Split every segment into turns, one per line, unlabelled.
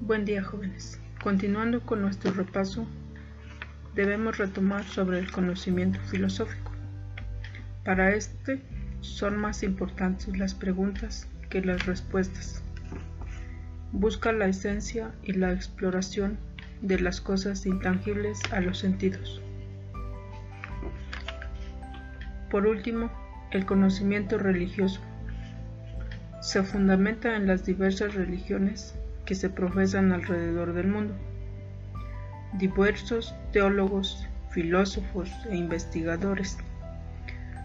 Buen día jóvenes. Continuando con nuestro repaso, debemos retomar sobre el conocimiento filosófico. Para este son más importantes las preguntas que las respuestas. Busca la esencia y la exploración de las cosas intangibles a los sentidos. Por último, el conocimiento religioso. Se fundamenta en las diversas religiones que se profesan alrededor del mundo. Diversos teólogos, filósofos e investigadores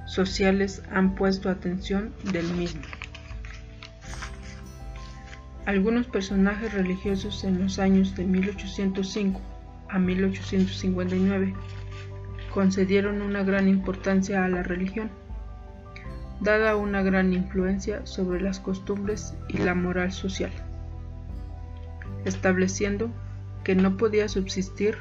sociales han puesto atención del mismo. Algunos personajes religiosos en los años de 1805 a 1859 concedieron una gran importancia a la religión, dada una gran influencia sobre las costumbres y la moral social estableciendo que no podía subsistir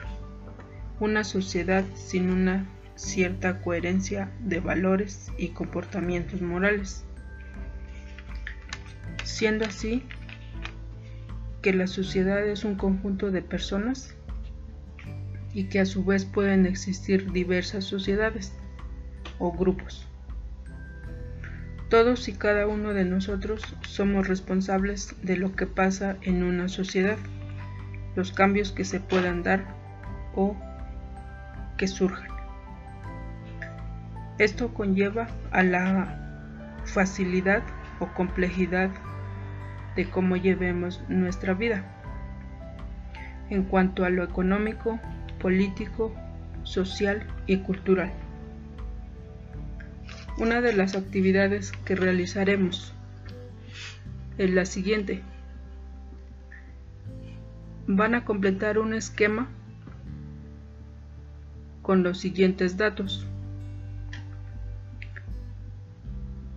una sociedad sin una cierta coherencia de valores y comportamientos morales, siendo así que la sociedad es un conjunto de personas y que a su vez pueden existir diversas sociedades o grupos. Todos y cada uno de nosotros somos responsables de lo que pasa en una sociedad, los cambios que se puedan dar o que surjan. Esto conlleva a la facilidad o complejidad de cómo llevemos nuestra vida en cuanto a lo económico, político, social y cultural. Una de las actividades que realizaremos es la siguiente. Van a completar un esquema con los siguientes datos.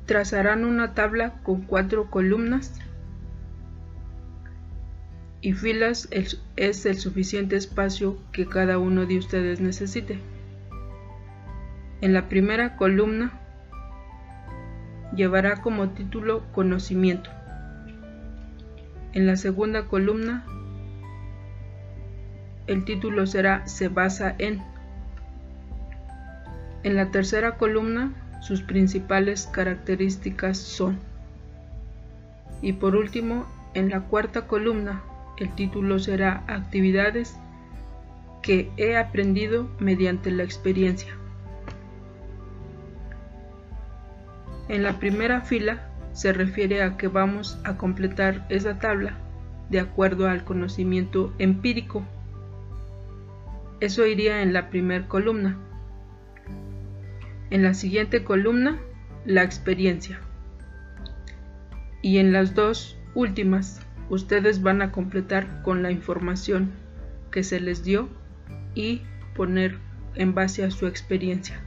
Trazarán una tabla con cuatro columnas y filas es el suficiente espacio que cada uno de ustedes necesite. En la primera columna llevará como título Conocimiento. En la segunda columna, el título será Se basa en. En la tercera columna, sus principales características son. Y por último, en la cuarta columna, el título será Actividades que he aprendido mediante la experiencia. En la primera fila se refiere a que vamos a completar esa tabla de acuerdo al conocimiento empírico. Eso iría en la primera columna. En la siguiente columna, la experiencia. Y en las dos últimas, ustedes van a completar con la información que se les dio y poner en base a su experiencia.